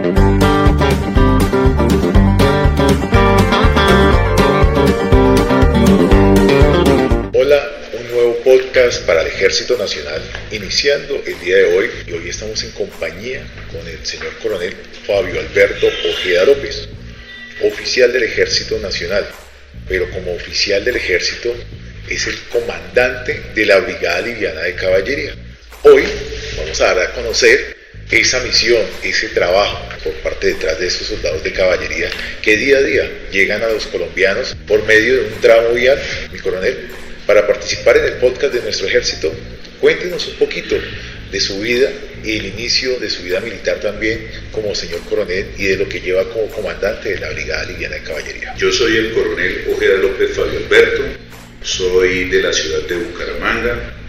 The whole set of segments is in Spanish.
Hola, un nuevo podcast para el Ejército Nacional, iniciando el día de hoy y hoy estamos en compañía con el señor coronel Fabio Alberto Ojeda López, oficial del Ejército Nacional, pero como oficial del Ejército es el comandante de la Brigada Liviana de Caballería. Hoy vamos a dar a conocer esa misión, ese trabajo por parte detrás de esos soldados de caballería que día a día llegan a los colombianos por medio de un tramo vial. Mi coronel, para participar en el podcast de nuestro ejército, cuéntenos un poquito de su vida y el inicio de su vida militar también como señor coronel y de lo que lleva como comandante de la Brigada Liviana de Caballería. Yo soy el coronel Ojeda López Fabio Alberto, soy de la ciudad de Bucaramanga,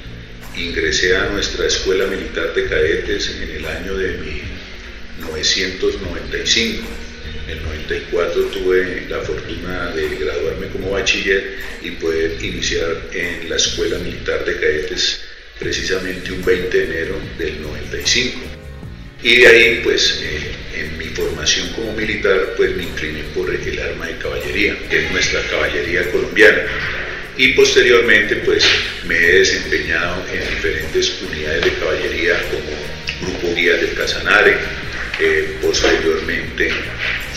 ingresé a nuestra escuela militar de cadetes en el año de 1995. En el 94 tuve la fortuna de graduarme como bachiller y poder iniciar en la escuela militar de cadetes precisamente un 20 de enero del 95. Y de ahí, pues, eh, en mi formación como militar, pues me incliné por el arma de caballería, que es nuestra caballería colombiana y posteriormente pues me he desempeñado en diferentes unidades de caballería como Grupo Guía del Casanare, eh, posteriormente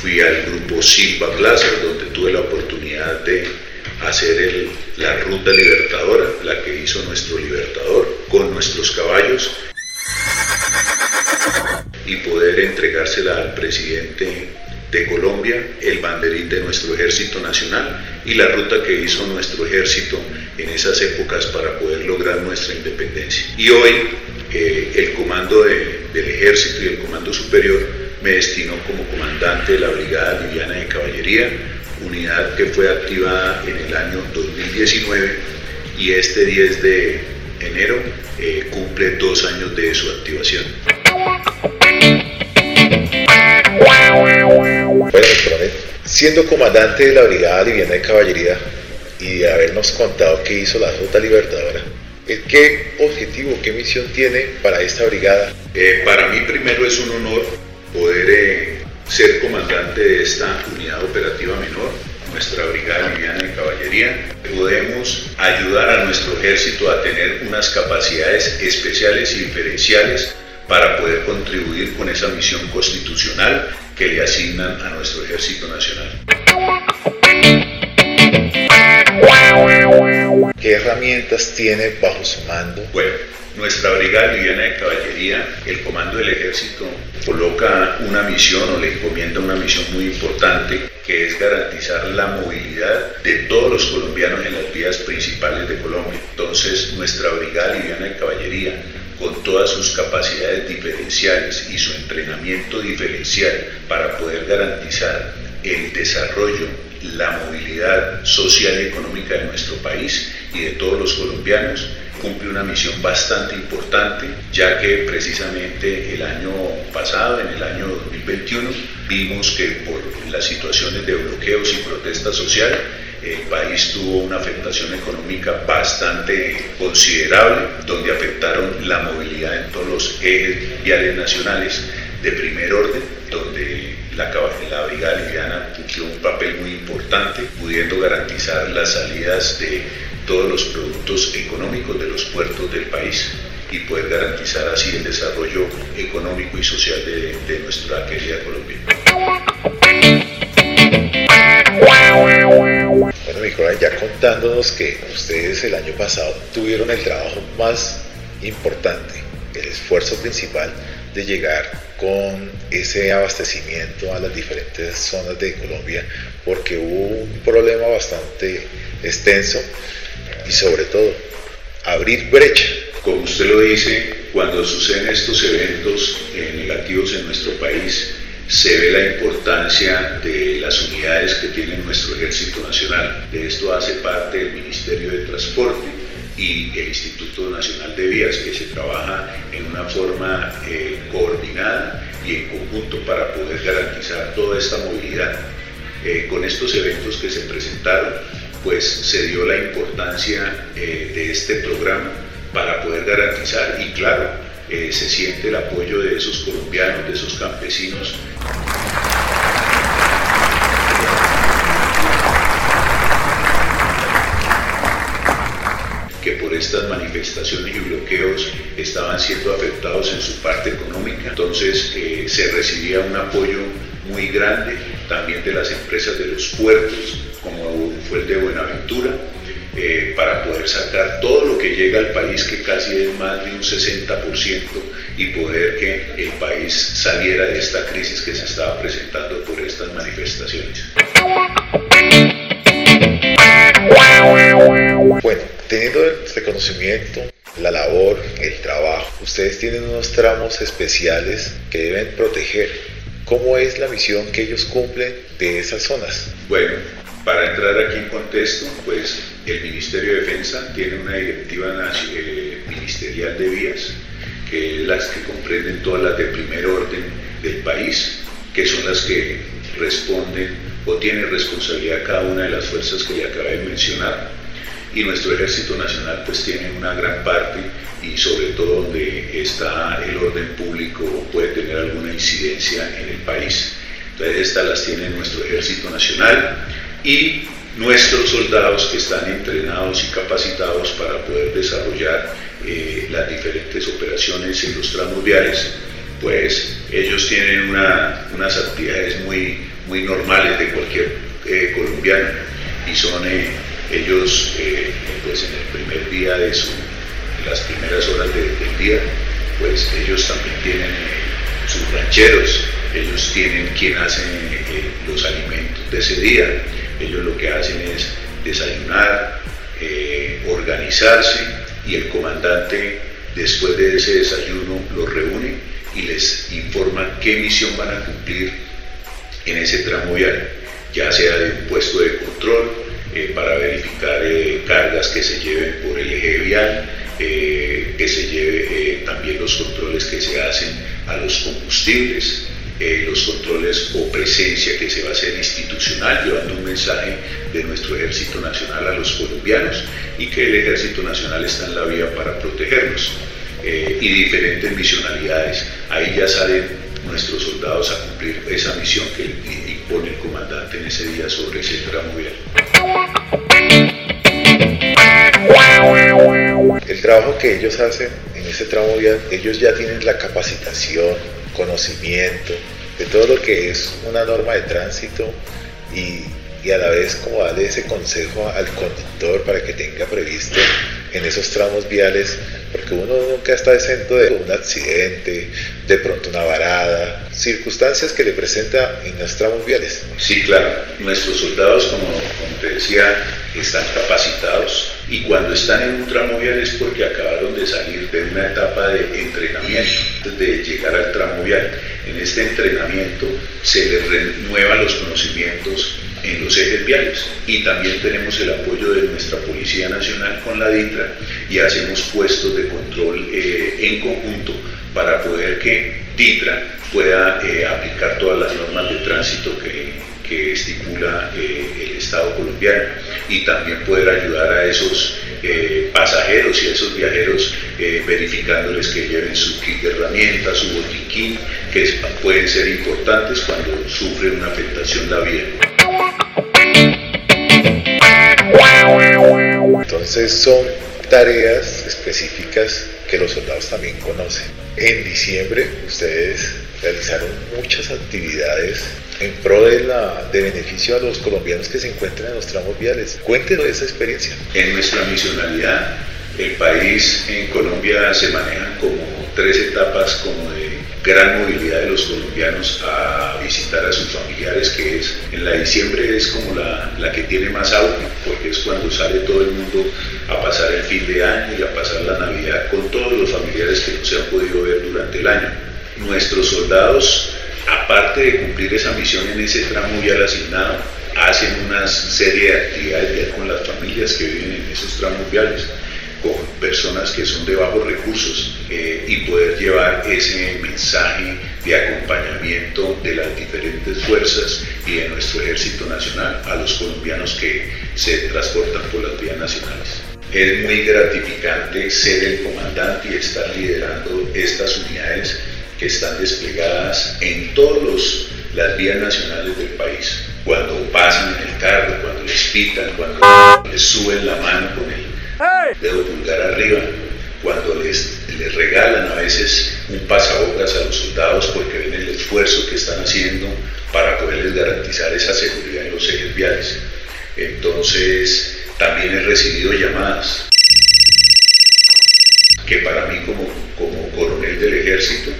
fui al Grupo Silva Plaza donde tuve la oportunidad de hacer la ruta libertadora, la que hizo nuestro libertador con nuestros caballos y poder entregársela al presidente de Colombia, el banderín de nuestro ejército nacional y la ruta que hizo nuestro ejército en esas épocas para poder lograr nuestra independencia. Y hoy eh, el comando del ejército y el comando superior me destinó como comandante de la Brigada Liviana de Caballería, unidad que fue activada en el año 2019 y este 10 de enero eh, cumple dos años de su activación. Siendo comandante de la Brigada Liviana de Caballería y de habernos contado qué hizo la Ruta Libertadora, eh, ¿qué objetivo, qué misión tiene para esta brigada? Eh, para mí primero es un honor poder eh, ser comandante de esta unidad operativa menor, nuestra Brigada Liviana de Caballería. Podemos ayudar a nuestro ejército a tener unas capacidades especiales y diferenciales para poder contribuir con esa misión constitucional que le asignan a nuestro Ejército Nacional. ¿Qué herramientas tiene bajo su mando? Bueno, nuestra Brigada Liviana de Caballería, el Comando del Ejército, coloca una misión o le encomienda una misión muy importante que es garantizar la movilidad de todos los colombianos en las vías principales de Colombia. Entonces, nuestra Brigada Liviana de Caballería con todas sus capacidades diferenciales y su entrenamiento diferencial para poder garantizar el desarrollo, la movilidad social y económica de nuestro país y de todos los colombianos, cumple una misión bastante importante, ya que precisamente el año pasado, en el año 2021, vimos que por las situaciones de bloqueos y protesta social, el país tuvo una afectación económica bastante considerable, donde afectaron la movilidad en todos los ejes viales nacionales de primer orden, donde la, la Brigada Liviana cumplió un papel muy importante, pudiendo garantizar las salidas de todos los productos económicos de los puertos del país y poder garantizar así el desarrollo económico y social de, de nuestra querida Colombia. Ya contándonos que ustedes el año pasado tuvieron el trabajo más importante, el esfuerzo principal de llegar con ese abastecimiento a las diferentes zonas de Colombia, porque hubo un problema bastante extenso y sobre todo abrir brecha. Como usted lo dice, cuando suceden estos eventos negativos en nuestro país, se ve la importancia de las unidades que tiene nuestro Ejército Nacional. De esto hace parte el Ministerio de Transporte y el Instituto Nacional de Vías, que se trabaja en una forma eh, coordinada y en conjunto para poder garantizar toda esta movilidad. Eh, con estos eventos que se presentaron, pues se dio la importancia eh, de este programa para poder garantizar y claro, eh, se siente el apoyo de esos colombianos, de esos campesinos. que por estas manifestaciones y bloqueos estaban siendo afectados en su parte económica. Entonces eh, se recibía un apoyo muy grande también de las empresas de los puertos, como fue el de Buenaventura, eh, para poder sacar todo lo que llega al país, que casi es más de un 60%, y poder que el país saliera de esta crisis que se estaba presentando por estas manifestaciones. Bueno, teniendo el reconocimiento, la labor, el trabajo, ustedes tienen unos tramos especiales que deben proteger. ¿Cómo es la misión que ellos cumplen de esas zonas? Bueno, para entrar aquí en contexto, pues el Ministerio de Defensa tiene una directiva eh, ministerial de vías, que es las que comprenden todas las de primer orden del país, que son las que responden o tienen responsabilidad cada una de las fuerzas que le acabé de mencionar. Y nuestro Ejército Nacional pues tiene una gran parte y sobre todo donde está el orden público puede tener alguna incidencia en el país. Entonces estas las tiene nuestro Ejército Nacional y nuestros soldados que están entrenados y capacitados para poder desarrollar eh, las diferentes operaciones en los tramos viales, pues ellos tienen unas actividades muy, muy normales de cualquier eh, colombiano. Y son eh, ellos pues en el primer día de su, las primeras horas del día, pues ellos también tienen sus rancheros, ellos tienen quien hace los alimentos de ese día, ellos lo que hacen es desayunar, eh, organizarse y el comandante después de ese desayuno los reúne y les informa qué misión van a cumplir en ese tramo vial, ya sea de un puesto de control eh, para verificar eh, cargas que se lleven por el eje vial, que se lleve también los controles que se hacen a los combustibles, eh, los controles o presencia que se va a hacer institucional, llevando un mensaje de nuestro Ejército Nacional a los colombianos y que el Ejército Nacional está en la vía para protegernos eh, y diferentes misionalidades. Ahí ya salen nuestros soldados a cumplir esa misión que impone el comandante en ese día sobre ese tramo vial. El trabajo que ellos hacen en ese tramo vial, ellos ya tienen la capacitación, conocimiento de todo lo que es una norma de tránsito y, a la vez como darle ese consejo al conductor para que tenga previsto en esos tramos viales, porque uno nunca está exento de un accidente, de pronto una varada, circunstancias que le presenta en los tramos viales. Sí, claro, nuestros soldados, como te decía, están capacitados y cuando están en un tramo vial es porque acabaron de salir de una etapa de entrenamiento de llegar al tramo vial. En este entrenamiento se les renuevan los conocimientos en los ejes viales y también tenemos el apoyo de nuestra Policía Nacional con la DITRA y hacemos puestos de control eh, en conjunto para poder que DITRA pueda eh, aplicar todas las normas de tránsito que, que estipula eh, el Estado colombiano y también poder ayudar a esos eh, pasajeros y a esos viajeros eh, verificándoles que lleven su kit de herramientas, su botiquín, que pueden ser importantes cuando sufren una afectación la vía. Entonces son tareas específicas que los soldados también conocen. En diciembre ustedes realizaron muchas actividades en pro de, la, de beneficio a los colombianos que se encuentran en los tramos viales. Cuéntenos esa experiencia. En nuestra misionalidad, el país en Colombia se maneja como tres etapas como de gran movilidad de los colombianos a visitar a sus familiares, que es en la diciembre es como la, la que tiene más auge, porque es cuando sale todo el mundo a pasar el fin de año y a pasar la Navidad con todos los familiares que no se han podido ver durante el año. Nuestros soldados aparte de cumplir esa misión en ese tramo vial asignado, hacen una serie de actividades con las familias que viven en esos tramos viales, con personas que son de bajos recursos eh, y poder llevar ese mensaje de acompañamiento de las diferentes fuerzas y de nuestro ejército nacional a los colombianos que se transportan por las vías nacionales. Es muy gratificante ser el comandante y estar liderando estas unidades que están desplegadas en todas las vías nacionales del país. Cuando pasan en el carro, cuando les pitan, cuando les suben la mano con el dedo pulgar arriba, cuando les, les regalan a veces un pasabocas a los soldados porque ven el esfuerzo que están haciendo para poderles garantizar esa seguridad en los ejes viales. Entonces, también he recibido llamadas que para mí como, como coronel del ejército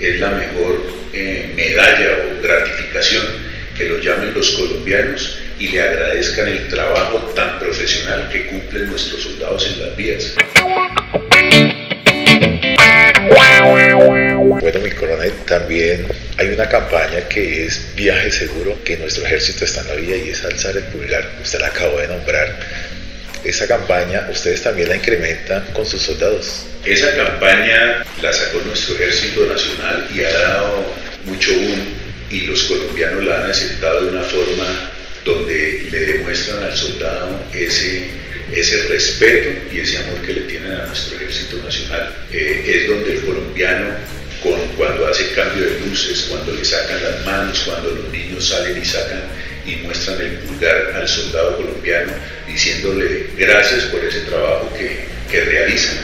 es la mejor eh, medalla o gratificación que lo llamen los colombianos y le agradezcan el trabajo tan profesional que cumplen nuestros soldados en las vías. Bueno, mi coronel, también hay una campaña que es viaje seguro, que nuestro ejército está en la vía y es alzar el pulgar. Usted la acabó de nombrar. Esa campaña, ustedes también la incrementan con sus soldados. Esa campaña la sacó nuestro ejército nacional y ha dado mucho boom y los colombianos la han aceptado de una forma donde le demuestran al soldado ese, ese respeto y ese amor que le tienen a nuestro ejército nacional. Eh, es donde el colombiano, cuando hace cambio de luces, cuando le sacan las manos, cuando los niños salen y sacan y muestran el pulgar al soldado colombiano, diciéndole gracias por ese trabajo que, que realizan.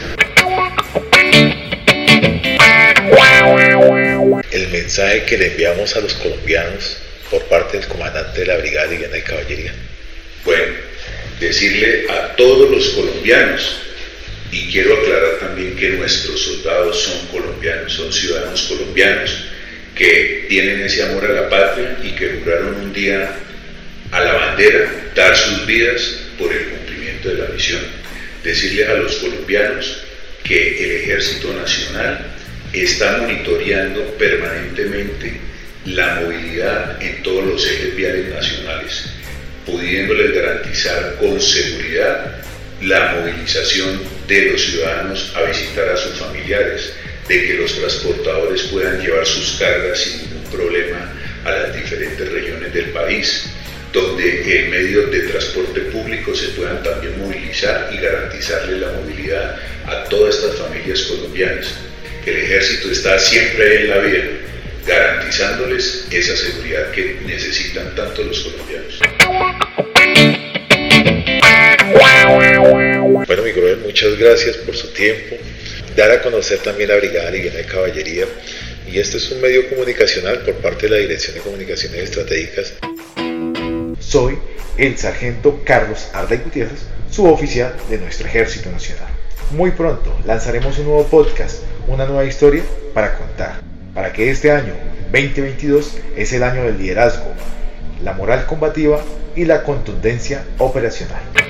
El mensaje que le enviamos a los colombianos por parte del comandante de la Brigada Liviana de Caballería. Bueno, decirle a todos los colombianos, y quiero aclarar también que nuestros soldados son colombianos, son ciudadanos colombianos, que tienen ese amor a la patria y que juraron un día a la bandera dar sus vidas por el cumplimiento de la misión. Decirles a los colombianos que el Ejército Nacional está monitoreando permanentemente la movilidad en todos los ejes viales nacionales, pudiéndoles garantizar con seguridad la movilización de los ciudadanos a visitar a sus familiares, de que los transportadores puedan llevar sus cargas sin ningún problema a las diferentes regiones del país, donde en medios de transporte público se puedan también movilizar y garantizarle la movilidad a todas estas familias colombianas. El ejército está siempre en la vía, garantizándoles esa seguridad que necesitan tanto los colombianos. Bueno, mi coronel, muchas gracias por su tiempo. Dar a conocer también la Brigada Liviana de Caballería. Y este es un medio comunicacional por parte de la Dirección de Comunicaciones Estratégicas. Soy el sargento Carlos Arday Gutiérrez, suboficial de nuestro Ejército Nacional. Muy pronto lanzaremos un nuevo podcast, una nueva historia para contar, para que este año 2022 es el año del liderazgo, la moral combativa y la contundencia operacional.